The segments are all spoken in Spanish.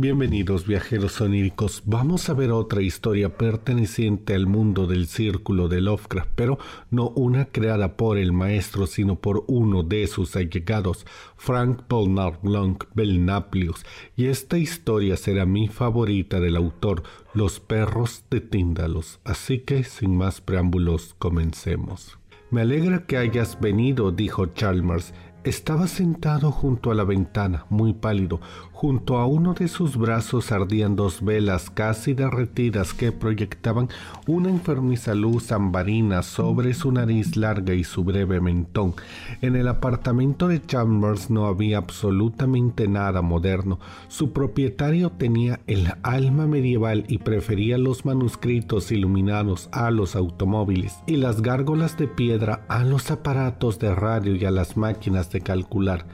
Bienvenidos viajeros oníricos, vamos a ver otra historia perteneciente al mundo del círculo de Lovecraft, pero no una creada por el maestro, sino por uno de sus allegados, Frank Polnar Blanc Belnaplius, y esta historia será mi favorita del autor, Los perros de Tíndalos, así que sin más preámbulos comencemos. Me alegra que hayas venido, dijo Chalmers, estaba sentado junto a la ventana, muy pálido. Junto a uno de sus brazos ardían dos velas casi derretidas que proyectaban una enfermiza luz ambarina sobre su nariz larga y su breve mentón. En el apartamento de Chambers no había absolutamente nada moderno. Su propietario tenía el alma medieval y prefería los manuscritos iluminados a los automóviles y las gárgolas de piedra a los aparatos de radio y a las máquinas de calcular.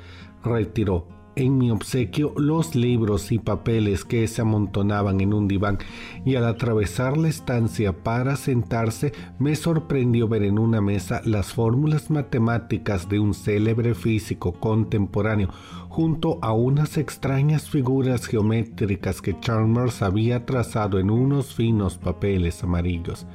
Retiró en mi obsequio los libros y papeles que se amontonaban en un diván y al atravesar la estancia para sentarse me sorprendió ver en una mesa las fórmulas matemáticas de un célebre físico contemporáneo junto a unas extrañas figuras geométricas que Chalmers había trazado en unos finos papeles amarillos.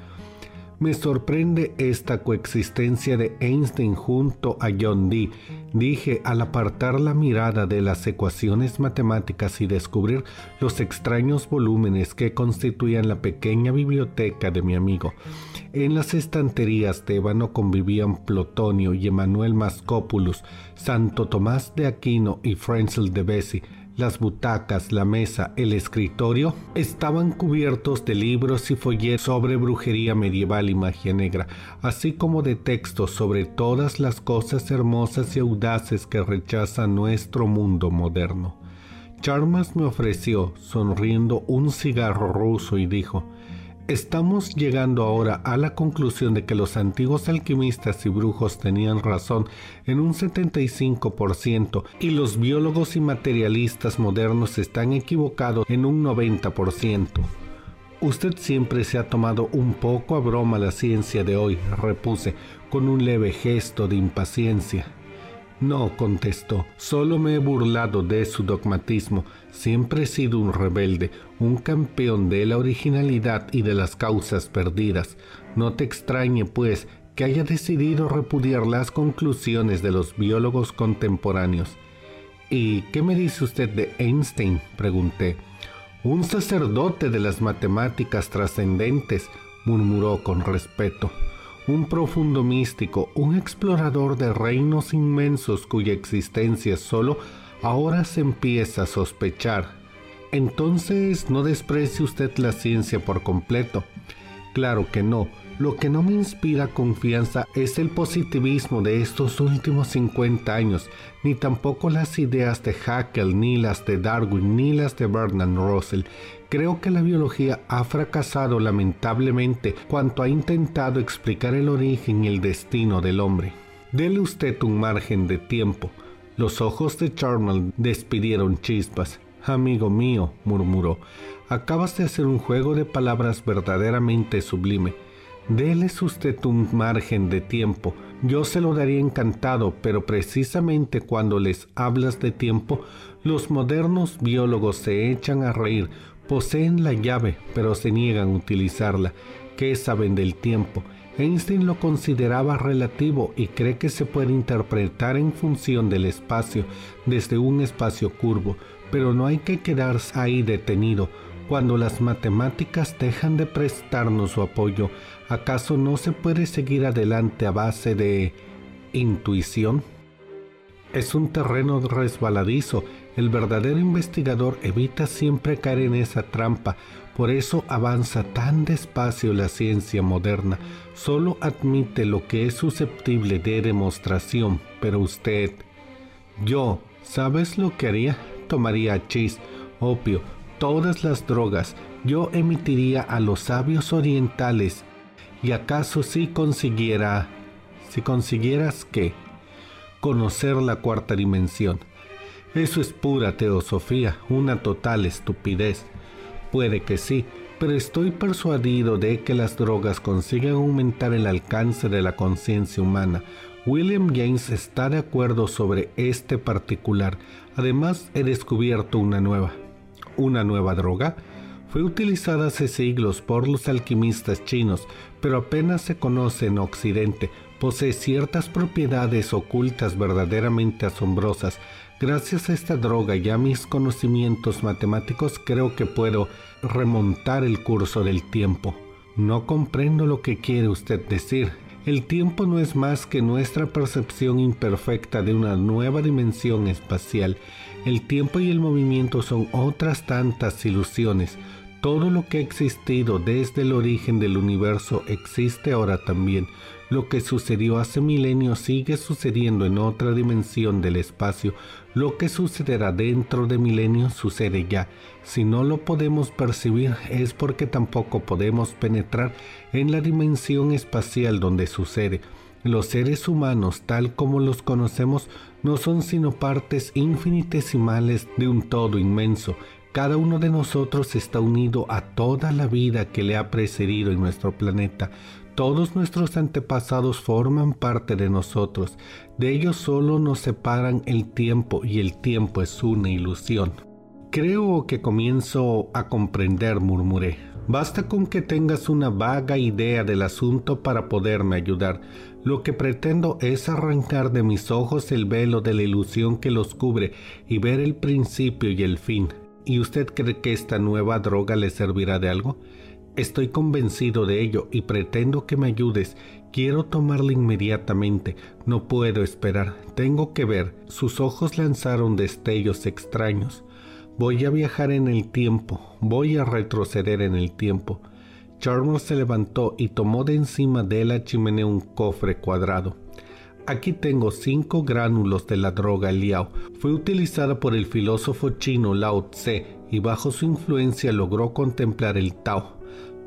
Me sorprende esta coexistencia de Einstein junto a John Dee, dije al apartar la mirada de las ecuaciones matemáticas y descubrir los extraños volúmenes que constituían la pequeña biblioteca de mi amigo. En las estanterías de ébano convivían Plotonio y Emanuel Mascopulus, Santo Tomás de Aquino y Frenzel de Bessi, las butacas, la mesa, el escritorio estaban cubiertos de libros y folletos sobre brujería medieval y magia negra, así como de textos sobre todas las cosas hermosas y audaces que rechaza nuestro mundo moderno. Charmas me ofreció, sonriendo, un cigarro ruso y dijo, Estamos llegando ahora a la conclusión de que los antiguos alquimistas y brujos tenían razón en un 75% y los biólogos y materialistas modernos están equivocados en un 90%. Usted siempre se ha tomado un poco a broma la ciencia de hoy, repuse, con un leve gesto de impaciencia. No, contestó, solo me he burlado de su dogmatismo. Siempre he sido un rebelde, un campeón de la originalidad y de las causas perdidas. No te extrañe, pues, que haya decidido repudiar las conclusiones de los biólogos contemporáneos. ¿Y qué me dice usted de Einstein? pregunté. Un sacerdote de las matemáticas trascendentes, murmuró con respeto un profundo místico, un explorador de reinos inmensos cuya existencia solo ahora se empieza a sospechar. Entonces no desprecie usted la ciencia por completo. Claro que no. Lo que no me inspira confianza es el positivismo de estos últimos 50 años, ni tampoco las ideas de Haeckel, ni las de Darwin, ni las de Bernard Russell, Creo que la biología ha fracasado lamentablemente cuanto ha intentado explicar el origen y el destino del hombre. Dele usted un margen de tiempo. Los ojos de Charnel despidieron chispas. Amigo mío, murmuró, acabas de hacer un juego de palabras verdaderamente sublime. Deles usted un margen de tiempo. Yo se lo daría encantado, pero precisamente cuando les hablas de tiempo, los modernos biólogos se echan a reír Poseen la llave, pero se niegan a utilizarla. ¿Qué saben del tiempo? Einstein lo consideraba relativo y cree que se puede interpretar en función del espacio, desde un espacio curvo, pero no hay que quedarse ahí detenido. Cuando las matemáticas dejan de prestarnos su apoyo, ¿acaso no se puede seguir adelante a base de intuición? Es un terreno resbaladizo el verdadero investigador evita siempre caer en esa trampa, por eso avanza tan despacio la ciencia moderna. Solo admite lo que es susceptible de demostración, pero usted, yo, ¿sabes lo que haría? Tomaría chis, opio, todas las drogas. Yo emitiría a los sabios orientales. ¿Y acaso si consiguiera... si consiguieras qué? Conocer la cuarta dimensión eso es pura teosofía, una total estupidez. Puede que sí, pero estoy persuadido de que las drogas consiguen aumentar el alcance de la conciencia humana. William James está de acuerdo sobre este particular. Además, he descubierto una nueva. una nueva droga? Fue utilizada hace siglos por los alquimistas chinos, pero apenas se conoce en Occidente. Posee ciertas propiedades ocultas verdaderamente asombrosas. Gracias a esta droga y a mis conocimientos matemáticos creo que puedo remontar el curso del tiempo. No comprendo lo que quiere usted decir. El tiempo no es más que nuestra percepción imperfecta de una nueva dimensión espacial. El tiempo y el movimiento son otras tantas ilusiones. Todo lo que ha existido desde el origen del universo existe ahora también. Lo que sucedió hace milenios sigue sucediendo en otra dimensión del espacio. Lo que sucederá dentro de milenios sucede ya. Si no lo podemos percibir es porque tampoco podemos penetrar en la dimensión espacial donde sucede. Los seres humanos, tal como los conocemos, no son sino partes infinitesimales de un todo inmenso. Cada uno de nosotros está unido a toda la vida que le ha precedido en nuestro planeta. Todos nuestros antepasados forman parte de nosotros. De ellos solo nos separan el tiempo y el tiempo es una ilusión. Creo que comienzo a comprender, murmuré. Basta con que tengas una vaga idea del asunto para poderme ayudar. Lo que pretendo es arrancar de mis ojos el velo de la ilusión que los cubre y ver el principio y el fin. ¿Y usted cree que esta nueva droga le servirá de algo? Estoy convencido de ello y pretendo que me ayudes. Quiero tomarla inmediatamente. No puedo esperar. Tengo que ver. Sus ojos lanzaron destellos extraños. Voy a viajar en el tiempo. Voy a retroceder en el tiempo. Chalmers se levantó y tomó de encima de la chimenea un cofre cuadrado. Aquí tengo cinco gránulos de la droga Liao. Fue utilizada por el filósofo chino Lao Tse y bajo su influencia logró contemplar el Tao.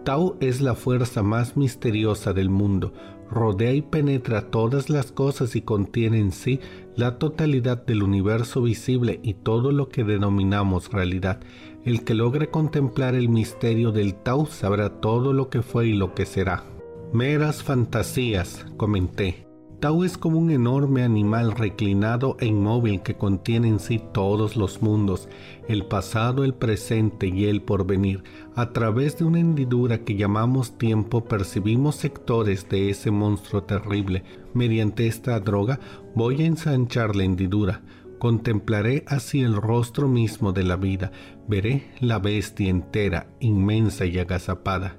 Tao es la fuerza más misteriosa del mundo. Rodea y penetra todas las cosas y contiene en sí la totalidad del universo visible y todo lo que denominamos realidad. El que logre contemplar el misterio del Tao sabrá todo lo que fue y lo que será. Meras fantasías, comenté. Tao es como un enorme animal reclinado e inmóvil que contiene en sí todos los mundos, el pasado, el presente y el porvenir. A través de una hendidura que llamamos tiempo percibimos sectores de ese monstruo terrible. Mediante esta droga voy a ensanchar la hendidura. Contemplaré así el rostro mismo de la vida. Veré la bestia entera, inmensa y agazapada.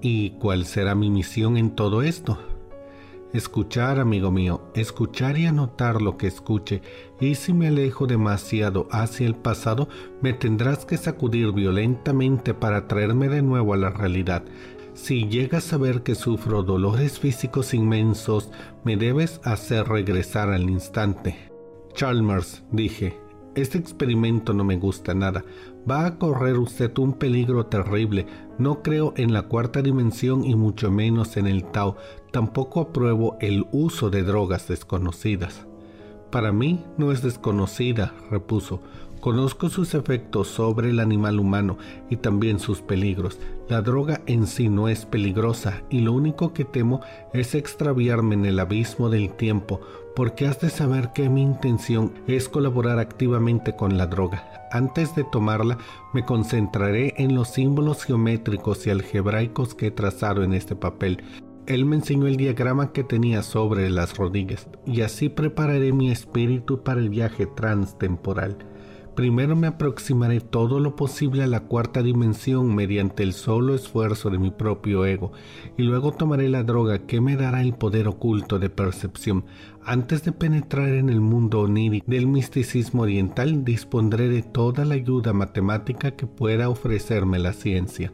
¿Y cuál será mi misión en todo esto? Escuchar, amigo mío, escuchar y anotar lo que escuche, y si me alejo demasiado hacia el pasado, me tendrás que sacudir violentamente para traerme de nuevo a la realidad. Si llegas a ver que sufro dolores físicos inmensos, me debes hacer regresar al instante. Chalmers, dije, este experimento no me gusta nada. Va a correr usted un peligro terrible. No creo en la cuarta dimensión y mucho menos en el Tao. Tampoco apruebo el uso de drogas desconocidas. Para mí no es desconocida, repuso. Conozco sus efectos sobre el animal humano y también sus peligros. La droga en sí no es peligrosa y lo único que temo es extraviarme en el abismo del tiempo, porque has de saber que mi intención es colaborar activamente con la droga. Antes de tomarla, me concentraré en los símbolos geométricos y algebraicos que he trazado en este papel. Él me enseñó el diagrama que tenía sobre las rodillas, y así prepararé mi espíritu para el viaje transtemporal. Primero me aproximaré todo lo posible a la cuarta dimensión mediante el solo esfuerzo de mi propio ego, y luego tomaré la droga que me dará el poder oculto de percepción. Antes de penetrar en el mundo onírico del misticismo oriental, dispondré de toda la ayuda matemática que pueda ofrecerme la ciencia.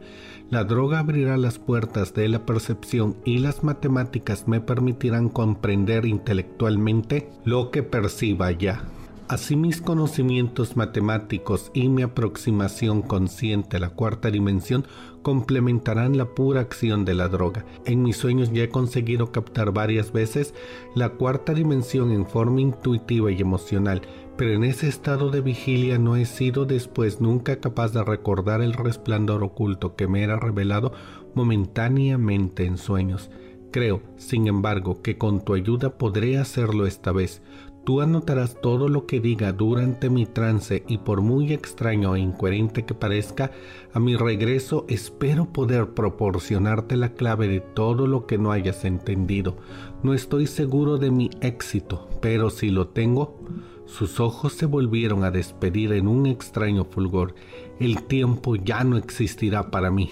La droga abrirá las puertas de la percepción y las matemáticas me permitirán comprender intelectualmente lo que perciba ya. Así mis conocimientos matemáticos y mi aproximación consciente a la cuarta dimensión complementarán la pura acción de la droga. En mis sueños ya he conseguido captar varias veces la cuarta dimensión en forma intuitiva y emocional, pero en ese estado de vigilia no he sido después nunca capaz de recordar el resplandor oculto que me era revelado momentáneamente en sueños. Creo, sin embargo, que con tu ayuda podré hacerlo esta vez. Tú anotarás todo lo que diga durante mi trance y por muy extraño e incoherente que parezca, a mi regreso espero poder proporcionarte la clave de todo lo que no hayas entendido. No estoy seguro de mi éxito, pero si lo tengo, sus ojos se volvieron a despedir en un extraño fulgor. El tiempo ya no existirá para mí.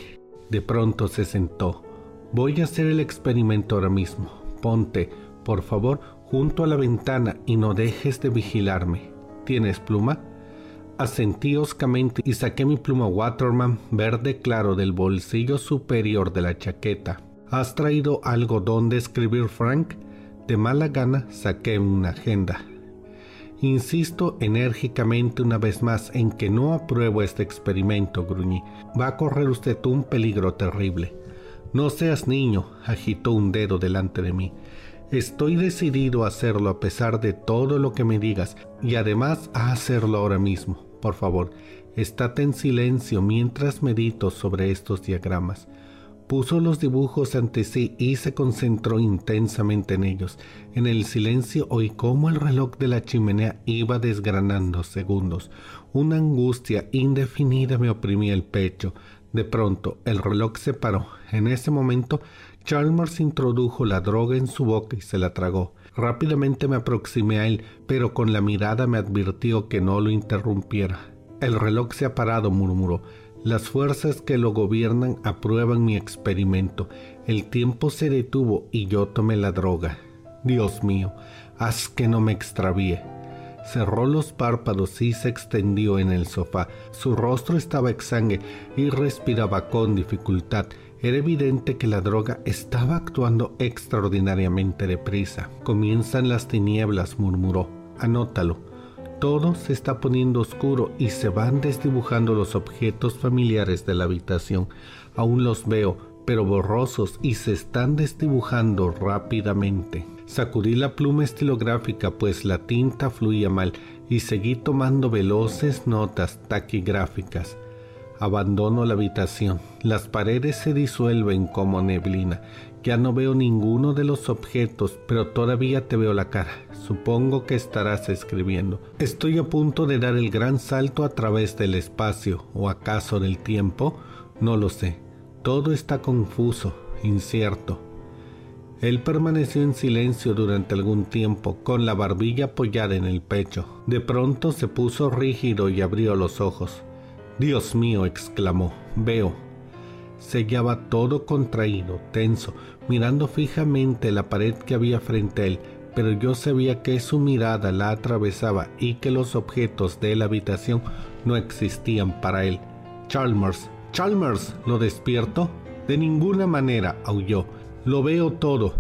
De pronto se sentó. Voy a hacer el experimento ahora mismo. Ponte, por favor, junto a la ventana y no dejes de vigilarme. ¿Tienes pluma? Asentí oscamente y saqué mi pluma Waterman verde claro del bolsillo superior de la chaqueta. ¿Has traído algo donde escribir, Frank? De mala gana saqué una agenda. Insisto enérgicamente una vez más en que no apruebo este experimento, gruñí. Va a correr usted un peligro terrible. No seas niño, agitó un dedo delante de mí. Estoy decidido a hacerlo a pesar de todo lo que me digas y además a hacerlo ahora mismo. Por favor, estate en silencio mientras medito sobre estos diagramas. Puso los dibujos ante sí y se concentró intensamente en ellos. En el silencio oí cómo el reloj de la chimenea iba desgranando segundos. Una angustia indefinida me oprimía el pecho. De pronto el reloj se paró. En ese momento Chalmers introdujo la droga en su boca y se la tragó. Rápidamente me aproximé a él, pero con la mirada me advirtió que no lo interrumpiera. El reloj se ha parado, murmuró. Las fuerzas que lo gobiernan aprueban mi experimento. El tiempo se detuvo y yo tomé la droga. Dios mío, haz que no me extravíe. Cerró los párpados y se extendió en el sofá. Su rostro estaba exangue y respiraba con dificultad. Era evidente que la droga estaba actuando extraordinariamente deprisa. Comienzan las tinieblas, murmuró. Anótalo. Todo se está poniendo oscuro y se van desdibujando los objetos familiares de la habitación. Aún los veo, pero borrosos y se están desdibujando rápidamente. Sacudí la pluma estilográfica pues la tinta fluía mal y seguí tomando veloces notas taquigráficas. Abandono la habitación. Las paredes se disuelven como neblina. Ya no veo ninguno de los objetos, pero todavía te veo la cara. Supongo que estarás escribiendo. Estoy a punto de dar el gran salto a través del espacio, o acaso del tiempo. No lo sé. Todo está confuso, incierto. Él permaneció en silencio durante algún tiempo, con la barbilla apoyada en el pecho. De pronto se puso rígido y abrió los ojos. Dios mío, exclamó, veo. Se hallaba todo contraído, tenso, mirando fijamente la pared que había frente a él, pero yo sabía que su mirada la atravesaba y que los objetos de la habitación no existían para él. Chalmers, Chalmers, ¿lo despierto? De ninguna manera, aulló. Lo veo todo,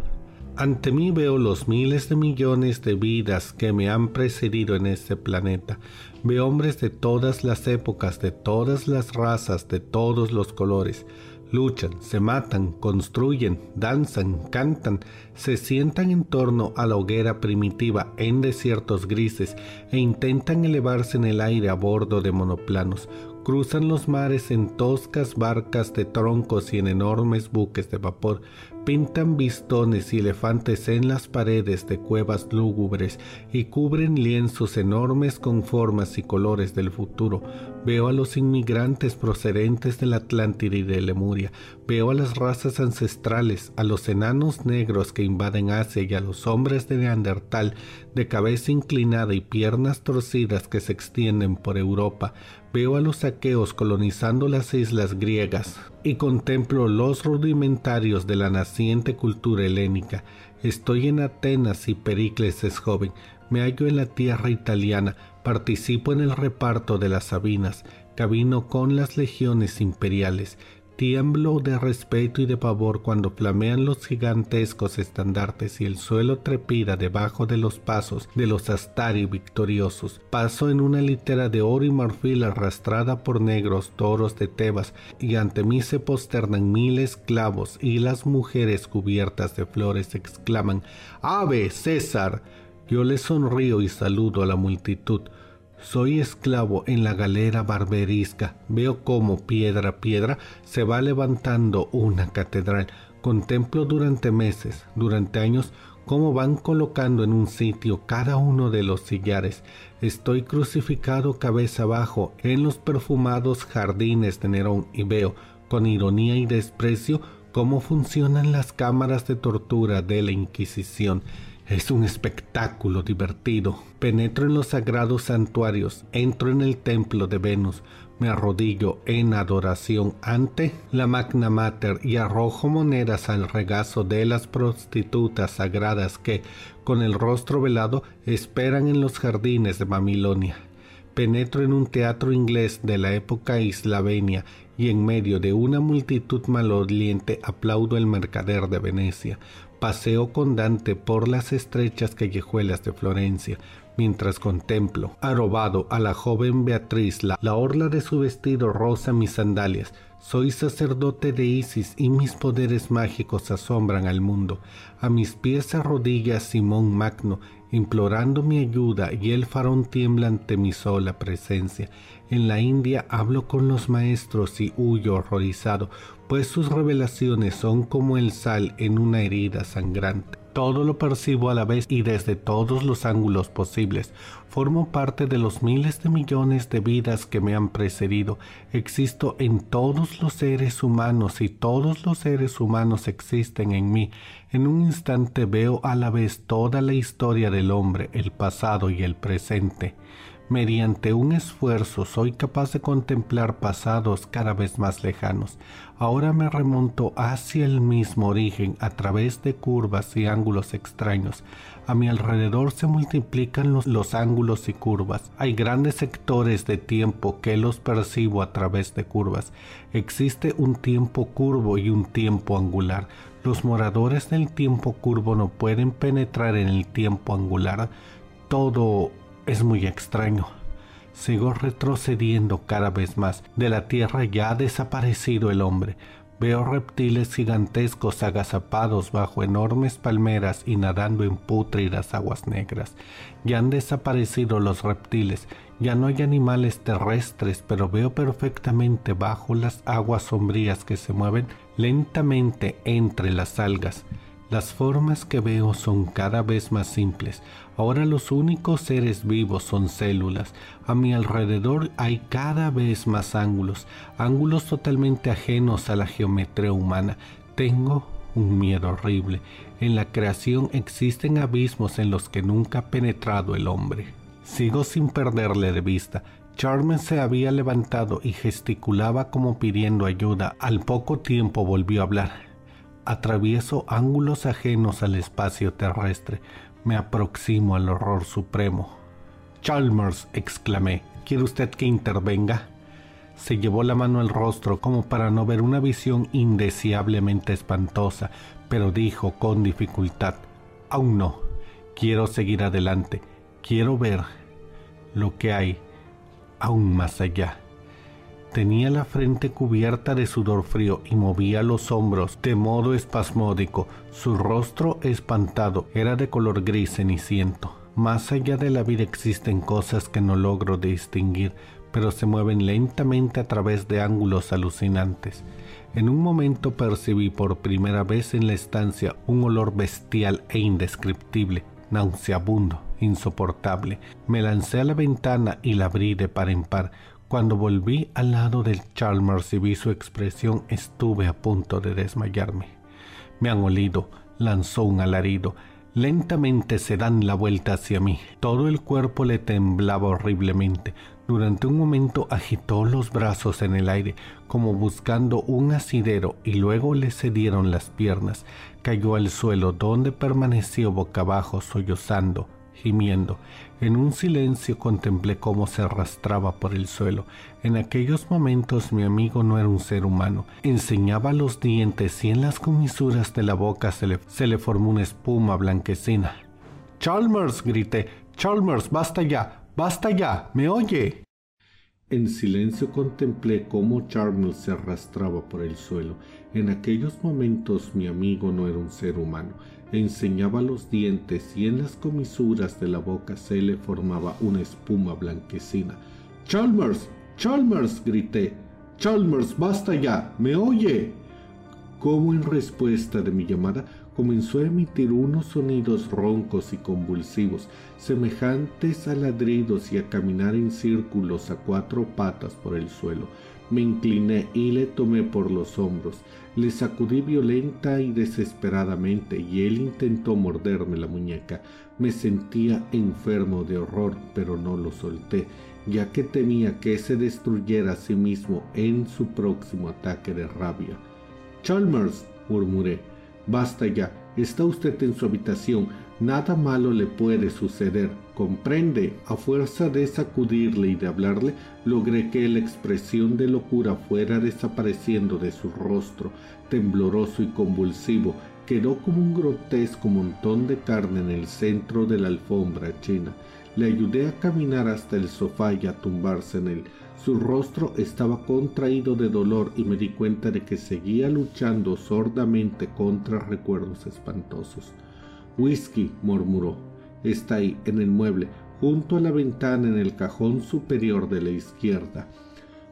ante mí veo los miles de millones de vidas que me han precedido en este planeta. Veo hombres de todas las épocas, de todas las razas, de todos los colores. Luchan, se matan, construyen, danzan, cantan, se sientan en torno a la hoguera primitiva en desiertos grises e intentan elevarse en el aire a bordo de monoplanos. Cruzan los mares en toscas barcas de troncos y en enormes buques de vapor pintan bistones y elefantes en las paredes de cuevas lúgubres y cubren lienzos enormes con formas y colores del futuro. Veo a los inmigrantes procedentes de la Atlántida y de Lemuria. Veo a las razas ancestrales, a los enanos negros que invaden Asia y a los hombres de Neandertal de cabeza inclinada y piernas torcidas que se extienden por Europa. Veo a los aqueos colonizando las islas griegas y contemplo los rudimentarios de la naciente cultura helénica. Estoy en Atenas y Pericles es joven. Me hallo en la tierra italiana, participo en el reparto de las Sabinas, cabino con las legiones imperiales, Tiemblo de respeto y de pavor cuando flamean los gigantescos estandartes y el suelo trepida debajo de los pasos de los astari victoriosos. Paso en una litera de oro y marfil arrastrada por negros toros de Tebas y ante mí se posternan mil esclavos y las mujeres cubiertas de flores exclaman Ave César. Yo le sonrío y saludo a la multitud. Soy esclavo en la galera barberisca. Veo cómo piedra a piedra se va levantando una catedral. Contemplo durante meses, durante años, cómo van colocando en un sitio cada uno de los sillares. Estoy crucificado cabeza abajo en los perfumados jardines de Nerón y veo, con ironía y desprecio, cómo funcionan las cámaras de tortura de la Inquisición. Es un espectáculo divertido. Penetro en los sagrados santuarios, entro en el templo de Venus, me arrodillo en adoración ante la Magna Mater y arrojo monedas al regazo de las prostitutas sagradas que, con el rostro velado, esperan en los jardines de Babilonia. Penetro en un teatro inglés de la época islavenia y en medio de una multitud maloliente aplaudo el mercader de Venecia. Paseo con Dante por las estrechas callejuelas de Florencia, mientras contemplo, arrobado a la joven Beatriz, la, la orla de su vestido rosa mis sandalias. Soy sacerdote de Isis y mis poderes mágicos asombran al mundo. A mis pies arrodilla Simón Magno, implorando mi ayuda y el farón tiembla ante mi sola presencia. En la India hablo con los maestros y huyo horrorizado, pues sus revelaciones son como el sal en una herida sangrante. Todo lo percibo a la vez y desde todos los ángulos posibles. Formo parte de los miles de millones de vidas que me han precedido. Existo en todos los seres humanos y todos los seres humanos existen en mí. En un instante veo a la vez toda la historia del hombre, el pasado y el presente. Mediante un esfuerzo soy capaz de contemplar pasados cada vez más lejanos. Ahora me remonto hacia el mismo origen a través de curvas y ángulos extraños. A mi alrededor se multiplican los, ángulos y curvas. Hay grandes sectores de tiempo que los percibo a través de curvas. Existe un tiempo curvo y un tiempo angular. Los moradores del tiempo curvo no pueden penetrar en el tiempo angular. Todo es muy extraño. Sigo retrocediendo cada vez más. De la tierra ya ha desaparecido el hombre. Veo reptiles gigantescos agazapados bajo enormes palmeras y nadando en pútridas aguas negras. Ya han desaparecido los reptiles, ya no hay animales terrestres, pero veo perfectamente bajo las aguas sombrías que se mueven lentamente entre las algas. Las formas que veo son cada vez más simples. Ahora los únicos seres vivos son células. A mi alrededor hay cada vez más ángulos, ángulos totalmente ajenos a la geometría humana. Tengo un miedo horrible. En la creación existen abismos en los que nunca ha penetrado el hombre. Sigo sin perderle de vista. Charmen se había levantado y gesticulaba como pidiendo ayuda. Al poco tiempo volvió a hablar atravieso ángulos ajenos al espacio terrestre, me aproximo al horror supremo. Chalmers, exclamé, ¿quiere usted que intervenga? Se llevó la mano al rostro como para no ver una visión indeseablemente espantosa, pero dijo con dificultad, aún no, quiero seguir adelante, quiero ver lo que hay aún más allá. Tenía la frente cubierta de sudor frío y movía los hombros de modo espasmódico. Su rostro espantado era de color gris ceniciento. Más allá de la vida existen cosas que no logro distinguir, pero se mueven lentamente a través de ángulos alucinantes. En un momento percibí por primera vez en la estancia un olor bestial e indescriptible, nauseabundo, insoportable. Me lancé a la ventana y la abrí de par en par. Cuando volví al lado del Chalmers y vi su expresión, estuve a punto de desmayarme. Me han olido, lanzó un alarido. Lentamente se dan la vuelta hacia mí. Todo el cuerpo le temblaba horriblemente. Durante un momento agitó los brazos en el aire, como buscando un asidero, y luego le cedieron las piernas. Cayó al suelo, donde permaneció boca abajo, sollozando gimiendo. En un silencio contemplé cómo se arrastraba por el suelo. En aquellos momentos mi amigo no era un ser humano. Enseñaba los dientes y en las comisuras de la boca se le, se le formó una espuma blanquecina. Chalmers, grité. Chalmers, basta ya, basta ya, ¿me oye? En silencio contemplé cómo Chalmers se arrastraba por el suelo. En aquellos momentos mi amigo no era un ser humano enseñaba los dientes y en las comisuras de la boca se le formaba una espuma blanquecina. Chalmers, Chalmers, grité. Chalmers, basta ya, ¿me oye? Como en respuesta de mi llamada, comenzó a emitir unos sonidos roncos y convulsivos, semejantes a ladridos y a caminar en círculos a cuatro patas por el suelo. Me incliné y le tomé por los hombros. Le sacudí violenta y desesperadamente y él intentó morderme la muñeca. Me sentía enfermo de horror, pero no lo solté, ya que temía que se destruyera a sí mismo en su próximo ataque de rabia. Chalmers, murmuré, basta ya, está usted en su habitación, nada malo le puede suceder. Comprende, a fuerza de sacudirle y de hablarle, logré que la expresión de locura fuera desapareciendo de su rostro, tembloroso y convulsivo, quedó como un grotesco montón de carne en el centro de la alfombra china. Le ayudé a caminar hasta el sofá y a tumbarse en él. Su rostro estaba contraído de dolor y me di cuenta de que seguía luchando sordamente contra recuerdos espantosos. Whisky, murmuró. Está ahí, en el mueble, junto a la ventana en el cajón superior de la izquierda.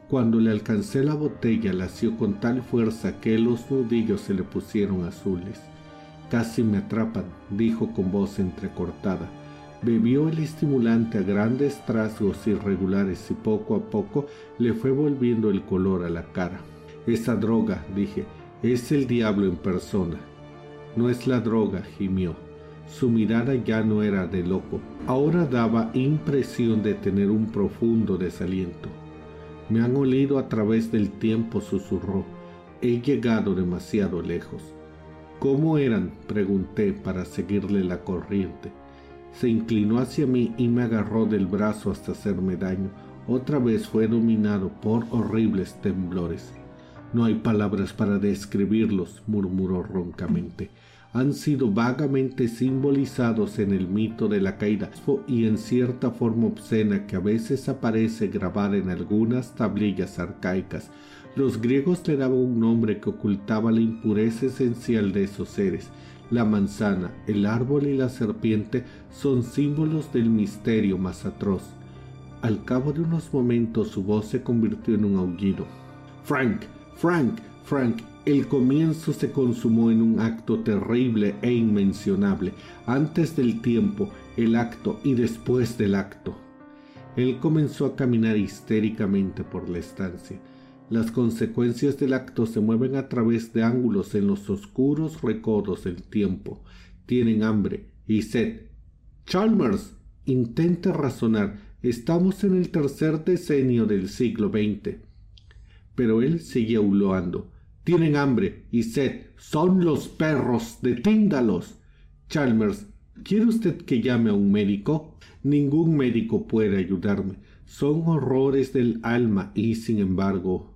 Cuando le alcancé la botella, la asió con tal fuerza que los nudillos se le pusieron azules. Casi me atrapan, dijo con voz entrecortada. Bebió el estimulante a grandes trasgos irregulares y poco a poco le fue volviendo el color a la cara. Esa droga, dije, es el diablo en persona. No es la droga, gimió. Su mirada ya no era de loco, ahora daba impresión de tener un profundo desaliento. Me han olido a través del tiempo, susurró. He llegado demasiado lejos. ¿Cómo eran? pregunté para seguirle la corriente. Se inclinó hacia mí y me agarró del brazo hasta hacerme daño. Otra vez fue dominado por horribles temblores. No hay palabras para describirlos, murmuró roncamente han sido vagamente simbolizados en el mito de la caída y en cierta forma obscena que a veces aparece grabada en algunas tablillas arcaicas. Los griegos le daban un nombre que ocultaba la impureza esencial de esos seres. La manzana, el árbol y la serpiente son símbolos del misterio más atroz. Al cabo de unos momentos su voz se convirtió en un aullido. Frank, Frank, Frank, el comienzo se consumó en un acto terrible e inmencionable, antes del tiempo, el acto y después del acto. Él comenzó a caminar histéricamente por la estancia. Las consecuencias del acto se mueven a través de ángulos en los oscuros recodos del tiempo. Tienen hambre y sed. Chalmers, intenta razonar. Estamos en el tercer decenio del siglo XX. Pero él seguía uloando. Tienen hambre y sed. Son los perros. Detíndalos. Chalmers, ¿quiere usted que llame a un médico? Ningún médico puede ayudarme. Son horrores del alma y, sin embargo,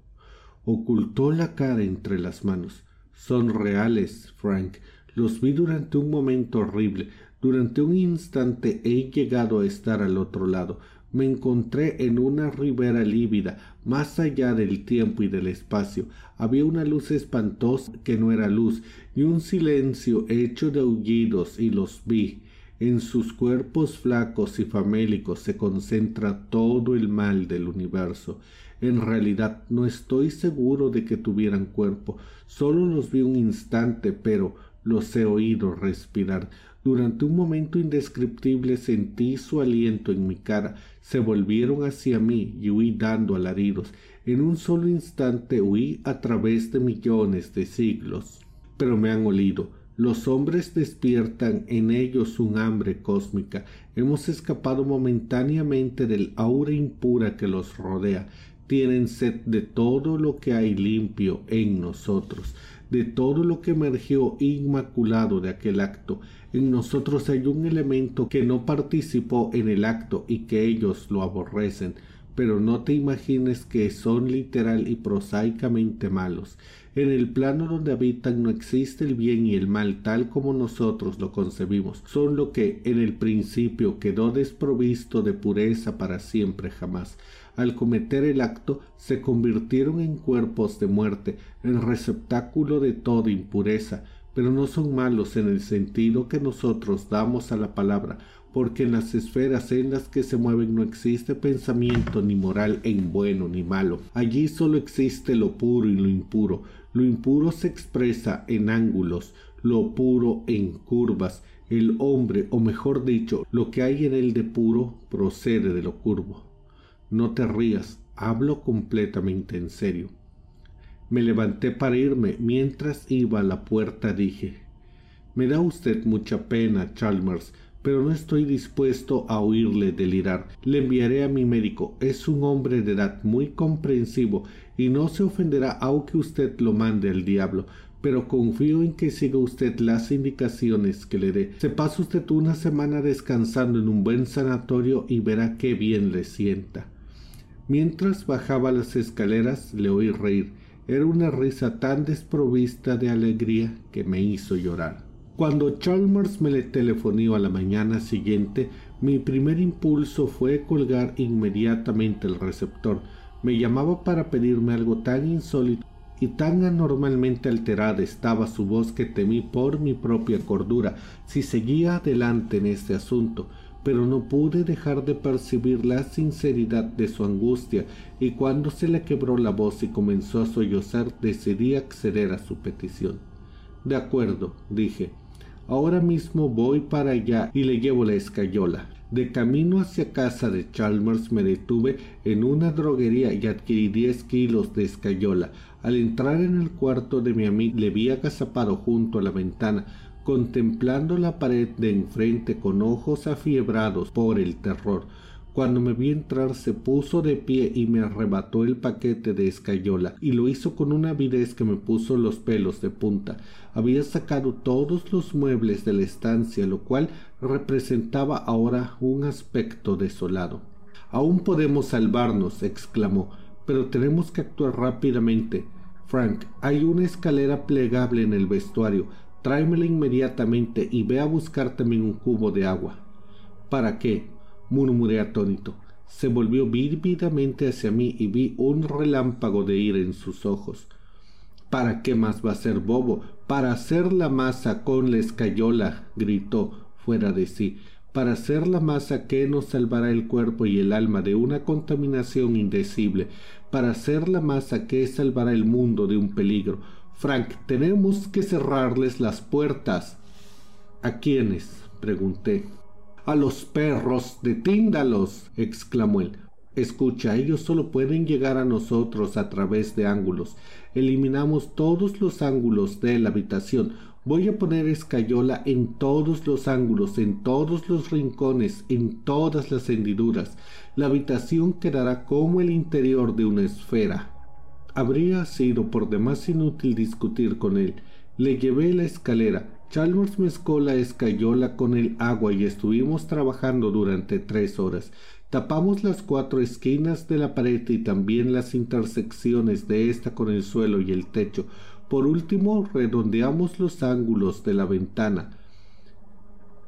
ocultó la cara entre las manos. Son reales, Frank. Los vi durante un momento horrible. Durante un instante he llegado a estar al otro lado me encontré en una ribera lívida, más allá del tiempo y del espacio. Había una luz espantosa que no era luz, y un silencio hecho de aullidos, y los vi. En sus cuerpos flacos y famélicos se concentra todo el mal del universo. En realidad no estoy seguro de que tuvieran cuerpo, solo los vi un instante, pero los he oído respirar. Durante un momento indescriptible sentí su aliento en mi cara, se volvieron hacia mí y huí dando alaridos. En un solo instante huí a través de millones de siglos. Pero me han olido. Los hombres despiertan en ellos un hambre cósmica. Hemos escapado momentáneamente del aura impura que los rodea. Tienen sed de todo lo que hay limpio en nosotros de todo lo que emergió inmaculado de aquel acto. En nosotros hay un elemento que no participó en el acto y que ellos lo aborrecen, pero no te imagines que son literal y prosaicamente malos. En el plano donde habitan no existe el bien y el mal tal como nosotros lo concebimos. Son lo que en el principio quedó desprovisto de pureza para siempre jamás al cometer el acto, se convirtieron en cuerpos de muerte, en receptáculo de toda impureza, pero no son malos en el sentido que nosotros damos a la palabra, porque en las esferas en las que se mueven no existe pensamiento ni moral en bueno ni malo. Allí solo existe lo puro y lo impuro. Lo impuro se expresa en ángulos, lo puro en curvas. El hombre, o mejor dicho, lo que hay en él de puro, procede de lo curvo. No te rías, hablo completamente en serio. Me levanté para irme. Mientras iba a la puerta dije Me da usted mucha pena, Chalmers, pero no estoy dispuesto a oírle delirar. Le enviaré a mi médico. Es un hombre de edad muy comprensivo y no se ofenderá aunque usted lo mande al diablo. Pero confío en que siga usted las indicaciones que le dé. Se pasa usted una semana descansando en un buen sanatorio y verá qué bien le sienta. Mientras bajaba las escaleras le oí reír. Era una risa tan desprovista de alegría que me hizo llorar. Cuando Chalmers me le telefonió a la mañana siguiente, mi primer impulso fue colgar inmediatamente el receptor. Me llamaba para pedirme algo tan insólito y tan anormalmente alterada estaba su voz que temí por mi propia cordura si seguía adelante en este asunto, pero no pude dejar de percibir la sinceridad de su angustia y cuando se le quebró la voz y comenzó a sollozar decidí acceder a su petición. De acuerdo, dije, Ahora mismo voy para allá y le llevo la escayola. De camino hacia casa de Chalmers me detuve en una droguería y adquirí diez kilos de escayola. Al entrar en el cuarto de mi amigo le vi agazapado junto a la ventana, contemplando la pared de enfrente con ojos afiebrados por el terror. Cuando me vi entrar se puso de pie y me arrebató el paquete de escayola, y lo hizo con una avidez que me puso los pelos de punta. Había sacado todos los muebles de la estancia, lo cual representaba ahora un aspecto desolado. Aún podemos salvarnos, exclamó, pero tenemos que actuar rápidamente. Frank, hay una escalera plegable en el vestuario. Tráemela inmediatamente y ve a buscar también un cubo de agua. ¿Para qué? Murmuré atónito. Se volvió vívidamente hacia mí y vi un relámpago de ira en sus ojos. ¿Para qué más va a ser bobo? Para hacer la masa con la escayola, gritó fuera de sí. Para hacer la masa que nos salvará el cuerpo y el alma de una contaminación indecible. Para hacer la masa que salvará el mundo de un peligro. Frank, tenemos que cerrarles las puertas. ¿A quiénes? pregunté. A los perros, detíndalos, exclamó él. Escucha, ellos solo pueden llegar a nosotros a través de ángulos. Eliminamos todos los ángulos de la habitación. Voy a poner escayola en todos los ángulos, en todos los rincones, en todas las hendiduras. La habitación quedará como el interior de una esfera. Habría sido por demás inútil discutir con él. Le llevé la escalera, Chalmers mezcló la escayola con el agua y estuvimos trabajando durante tres horas. Tapamos las cuatro esquinas de la pared y también las intersecciones de esta con el suelo y el techo. Por último, redondeamos los ángulos de la ventana.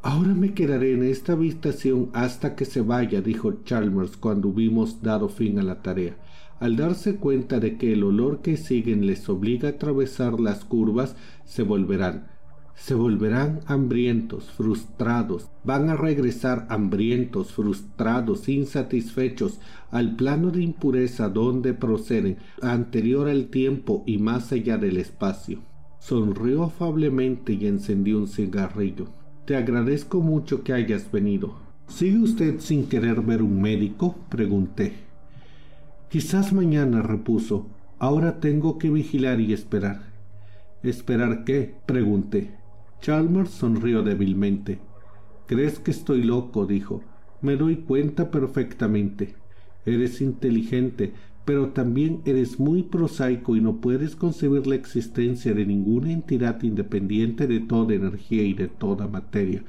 Ahora me quedaré en esta habitación hasta que se vaya, dijo Chalmers cuando hubimos dado fin a la tarea. Al darse cuenta de que el olor que siguen les obliga a atravesar las curvas, se volverán se volverán hambrientos, frustrados, van a regresar hambrientos, frustrados, insatisfechos al plano de impureza donde proceden, anterior al tiempo y más allá del espacio. Sonrió afablemente y encendió un cigarrillo. Te agradezco mucho que hayas venido. ¿Sigue usted sin querer ver un médico? pregunté. Quizás mañana, repuso. Ahora tengo que vigilar y esperar. ¿Esperar qué? pregunté. Chalmers sonrió débilmente. ¿Crees que estoy loco? dijo. Me doy cuenta perfectamente. Eres inteligente, pero también eres muy prosaico y no puedes concebir la existencia de ninguna entidad independiente de toda energía y de toda materia.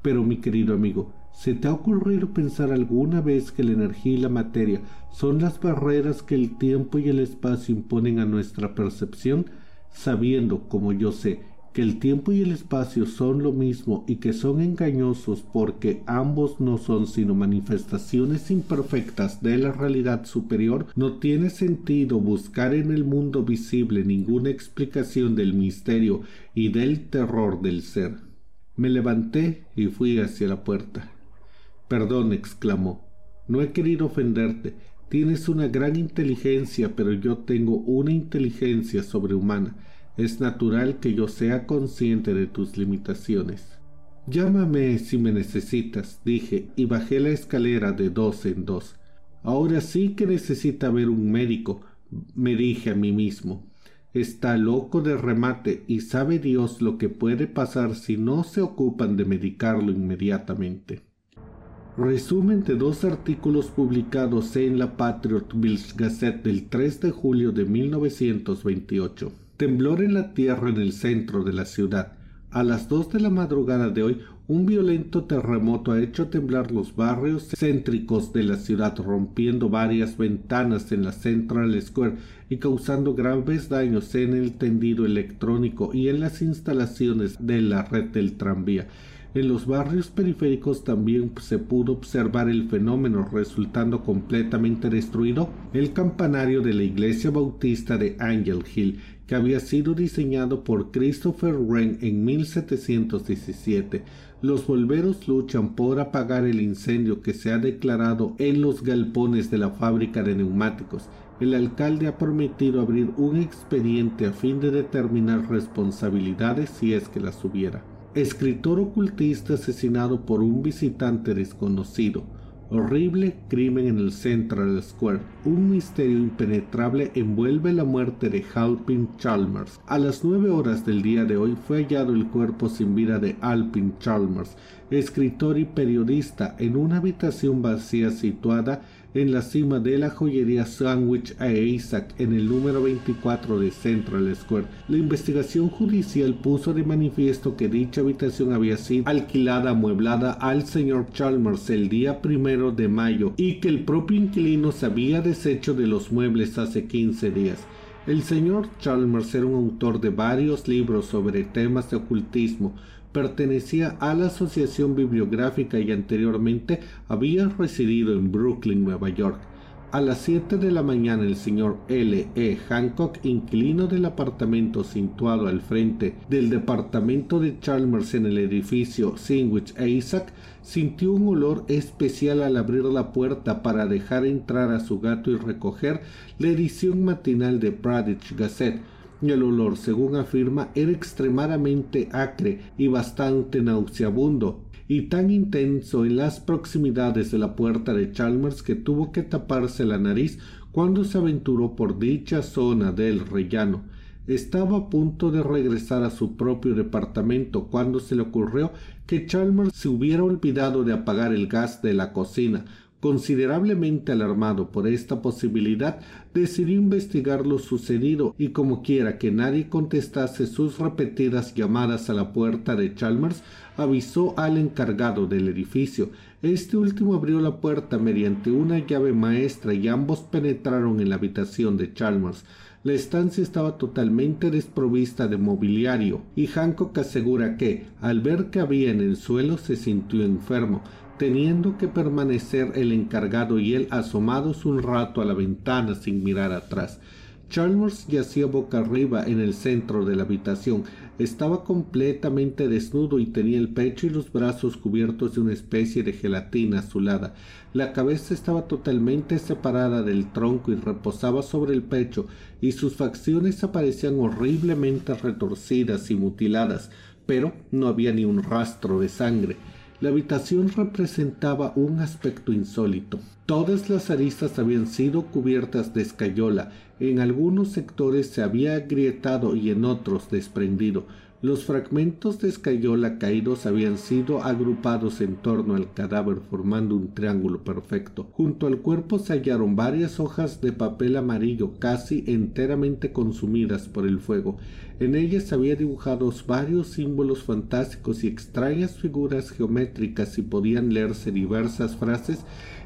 Pero mi querido amigo, ¿se te ha ocurrido pensar alguna vez que la energía y la materia son las barreras que el tiempo y el espacio imponen a nuestra percepción, sabiendo, como yo sé, que el tiempo y el espacio son lo mismo y que son engañosos porque ambos no son sino manifestaciones imperfectas de la realidad superior, no tiene sentido buscar en el mundo visible ninguna explicación del misterio y del terror del ser. Me levanté y fui hacia la puerta. Perdón, exclamó. No he querido ofenderte. Tienes una gran inteligencia, pero yo tengo una inteligencia sobrehumana Es natural que yo sea consciente de tus limitaciones. Llámame si me necesitas, dije, y bajé la escalera de dos en dos. Ahora sí que necesita ver un médico, me dije a mí mismo. Está loco de remate y sabe Dios lo que puede pasar si no se ocupan de medicarlo inmediatamente. Resumen de dos artículos publicados en la Patriotville Gazette del 3 de julio de 1928. Temblor en la tierra en el centro de la ciudad. A las dos de la madrugada de hoy, un violento terremoto ha hecho temblar los barrios céntricos de la ciudad, rompiendo varias ventanas en la Central Square y causando graves daños en el tendido electrónico y en las instalaciones de la red del tranvía. En los barrios periféricos también se pudo observar el fenómeno resultando completamente destruido el campanario de la iglesia bautista de Angel Hill que había sido diseñado por Christopher Wren en 1717. Los volveros luchan por apagar el incendio que se ha declarado en los galpones de la fábrica de neumáticos. El alcalde ha prometido abrir un expediente a fin de determinar responsabilidades si es que las hubiera. Escritor ocultista asesinado por un visitante desconocido. Horrible crimen en el Central Square. Un misterio impenetrable envuelve la muerte de Alpin Chalmers. A las nueve horas del día de hoy fue hallado el cuerpo sin vida de Alpin Chalmers, escritor y periodista, en una habitación vacía situada en la cima de la joyería Sandwich a Isaac en el número 24 de Central Square. La investigación judicial puso de manifiesto que dicha habitación había sido alquilada amueblada al señor Chalmers el día primero de mayo y que el propio inquilino se había deshecho de los muebles hace 15 días. El señor Chalmers era un autor de varios libros sobre temas de ocultismo, pertenecía a la Asociación Bibliográfica y anteriormente había residido en Brooklyn, Nueva York. A las 7 de la mañana el señor L. E. Hancock, inquilino del apartamento situado al frente del departamento de Chalmers en el edificio Sandwich e Isaac, sintió un olor especial al abrir la puerta para dejar entrar a su gato y recoger la edición matinal de Bradich Gazette el olor, según afirma, era extremadamente acre y bastante nauseabundo, y tan intenso en las proximidades de la puerta de Chalmers que tuvo que taparse la nariz cuando se aventuró por dicha zona del rellano. Estaba a punto de regresar a su propio departamento cuando se le ocurrió que Chalmers se hubiera olvidado de apagar el gas de la cocina, Considerablemente alarmado por esta posibilidad, decidió investigar lo sucedido y como quiera que nadie contestase sus repetidas llamadas a la puerta de Chalmers, avisó al encargado del edificio. Este último abrió la puerta mediante una llave maestra y ambos penetraron en la habitación de Chalmers. La estancia estaba totalmente desprovista de mobiliario y Hancock asegura que, al ver que había en el suelo, se sintió enfermo teniendo que permanecer el encargado y él asomados un rato a la ventana sin mirar atrás. Chalmers yacía boca arriba en el centro de la habitación. Estaba completamente desnudo y tenía el pecho y los brazos cubiertos de una especie de gelatina azulada. La cabeza estaba totalmente separada del tronco y reposaba sobre el pecho, y sus facciones aparecían horriblemente retorcidas y mutiladas, pero no había ni un rastro de sangre. La habitación representaba un aspecto insólito. Todas las aristas habían sido cubiertas de escayola, en algunos sectores se había agrietado y en otros desprendido. Los fragmentos de escayola caídos habían sido agrupados en torno al cadáver formando un triángulo perfecto. Junto al cuerpo se hallaron varias hojas de papel amarillo casi enteramente consumidas por el fuego. En ellas había dibujados varios símbolos fantásticos y extrañas figuras geométricas y podían leerse diversas frases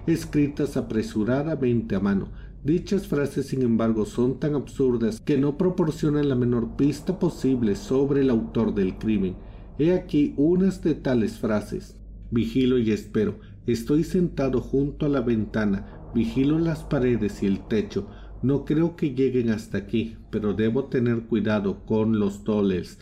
escritas apresuradamente a mano. Dichas frases, sin embargo, son tan absurdas que no proporcionan la menor pista posible sobre el autor del crimen. He aquí unas de tales frases. Vigilo y espero. Estoy sentado junto a la ventana. Vigilo las paredes y el techo. No creo que lleguen hasta aquí, pero debo tener cuidado con los doles,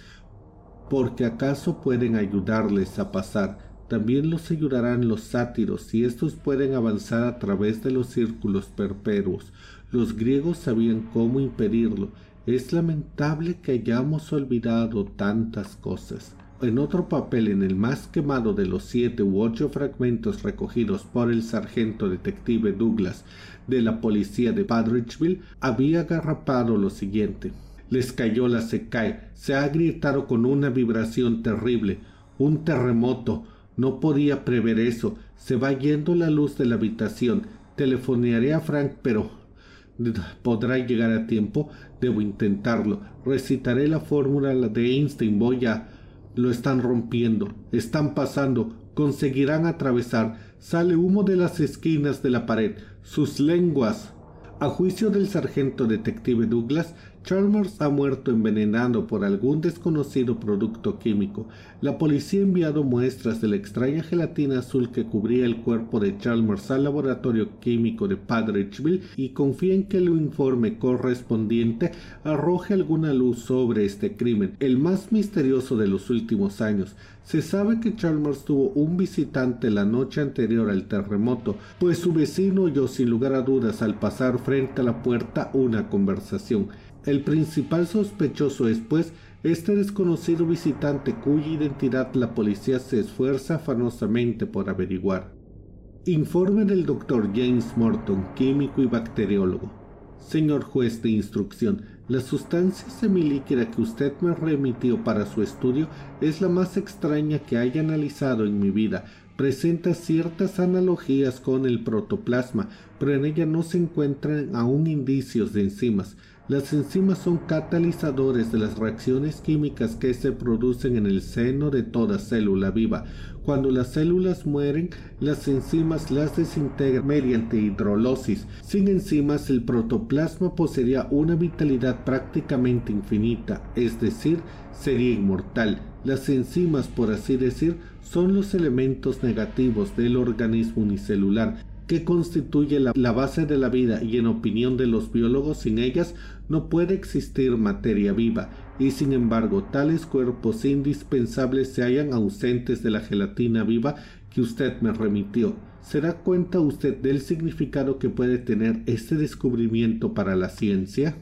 porque acaso pueden ayudarles a pasar también los ayudarán los sátiros, y estos pueden avanzar a través de los círculos perpetuos. Los griegos sabían cómo impedirlo. Es lamentable que hayamos olvidado tantas cosas. En otro papel, en el más quemado de los siete u ocho fragmentos recogidos por el sargento detective Douglas de la policía de Padridgeville, había agarrapado lo siguiente. Les cayó la secae, se ha gritado con una vibración terrible, un terremoto. No podía prever eso. Se va yendo la luz de la habitación. Telefonearé a Frank, pero podrá llegar a tiempo. Debo intentarlo. Recitaré la fórmula de Einstein. Voy a lo están rompiendo, están pasando, conseguirán atravesar. Sale humo de las esquinas de la pared. Sus lenguas. A juicio del sargento detective Douglas, Chalmers ha muerto envenenado por algún desconocido producto químico. La policía ha enviado muestras de la extraña gelatina azul que cubría el cuerpo de Chalmers al laboratorio químico de Padridgeville y confía en que el informe correspondiente arroje alguna luz sobre este crimen, el más misterioso de los últimos años. Se sabe que Chalmers tuvo un visitante la noche anterior al terremoto, pues su vecino oyó sin lugar a dudas al pasar frente a la puerta una conversación. El principal sospechoso es, pues, este desconocido visitante cuya identidad la policía se esfuerza afanosamente por averiguar. Informe del doctor James Morton, químico y bacteriólogo. Señor juez de instrucción, la sustancia semilíquida que usted me remitió para su estudio es la más extraña que haya analizado en mi vida. Presenta ciertas analogías con el protoplasma, pero en ella no se encuentran aún indicios de enzimas. Las enzimas son catalizadores de las reacciones químicas que se producen en el seno de toda célula viva. Cuando las células mueren, las enzimas las desintegran mediante hidrolosis. Sin enzimas, el protoplasma poseería una vitalidad prácticamente infinita, es decir, sería inmortal. Las enzimas, por así decir, son los elementos negativos del organismo unicelular que constituye la, base de la vida y en opinión de los biólogos sin ellas no puede existir materia viva y sin embargo tales cuerpos indispensables se hallan ausentes de la gelatina viva que usted me remitió. ¿Se da cuenta usted del significado que puede tener este descubrimiento para la ciencia?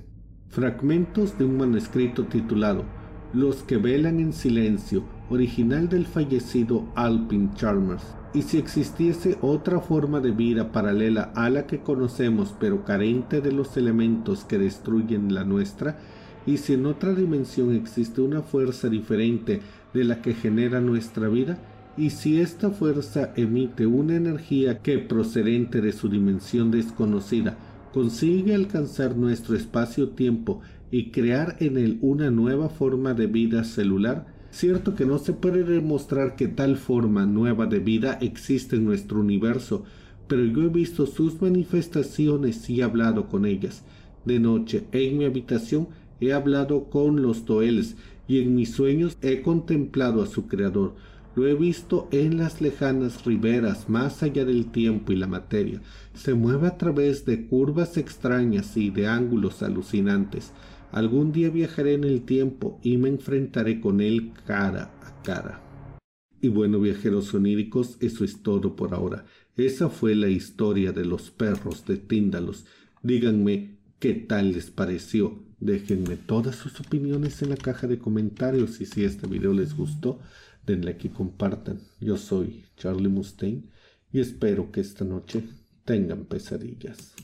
Fragmentos de un manuscrito titulado Los que velan en silencio, original del fallecido Alpin Chalmers. Y si existiese otra forma de vida paralela a la que conocemos pero carente de los elementos que destruyen la nuestra, y si en otra dimensión existe una fuerza diferente de la que genera nuestra vida, y si esta fuerza emite una energía que procedente de su dimensión desconocida consigue alcanzar nuestro espacio-tiempo y crear en él una nueva forma de vida celular, Cierto que no se puede demostrar que tal forma nueva de vida existe en nuestro universo, pero yo he visto sus manifestaciones y he hablado con ellas. De noche, en mi habitación, he hablado con los Toels y en mis sueños he contemplado a su Creador. Lo he visto en las lejanas riberas, más allá del tiempo y la materia. Se mueve a través de curvas extrañas y de ángulos alucinantes. Algún día viajaré en el tiempo y me enfrentaré con él cara a cara. Y bueno, viajeros oníricos, eso es todo por ahora. Esa fue la historia de los perros de Tíndalos. Díganme qué tal les pareció. Déjenme todas sus opiniones en la caja de comentarios y si este video les gustó, denle aquí compartan. Yo soy Charlie Mustaine y espero que esta noche tengan pesadillas.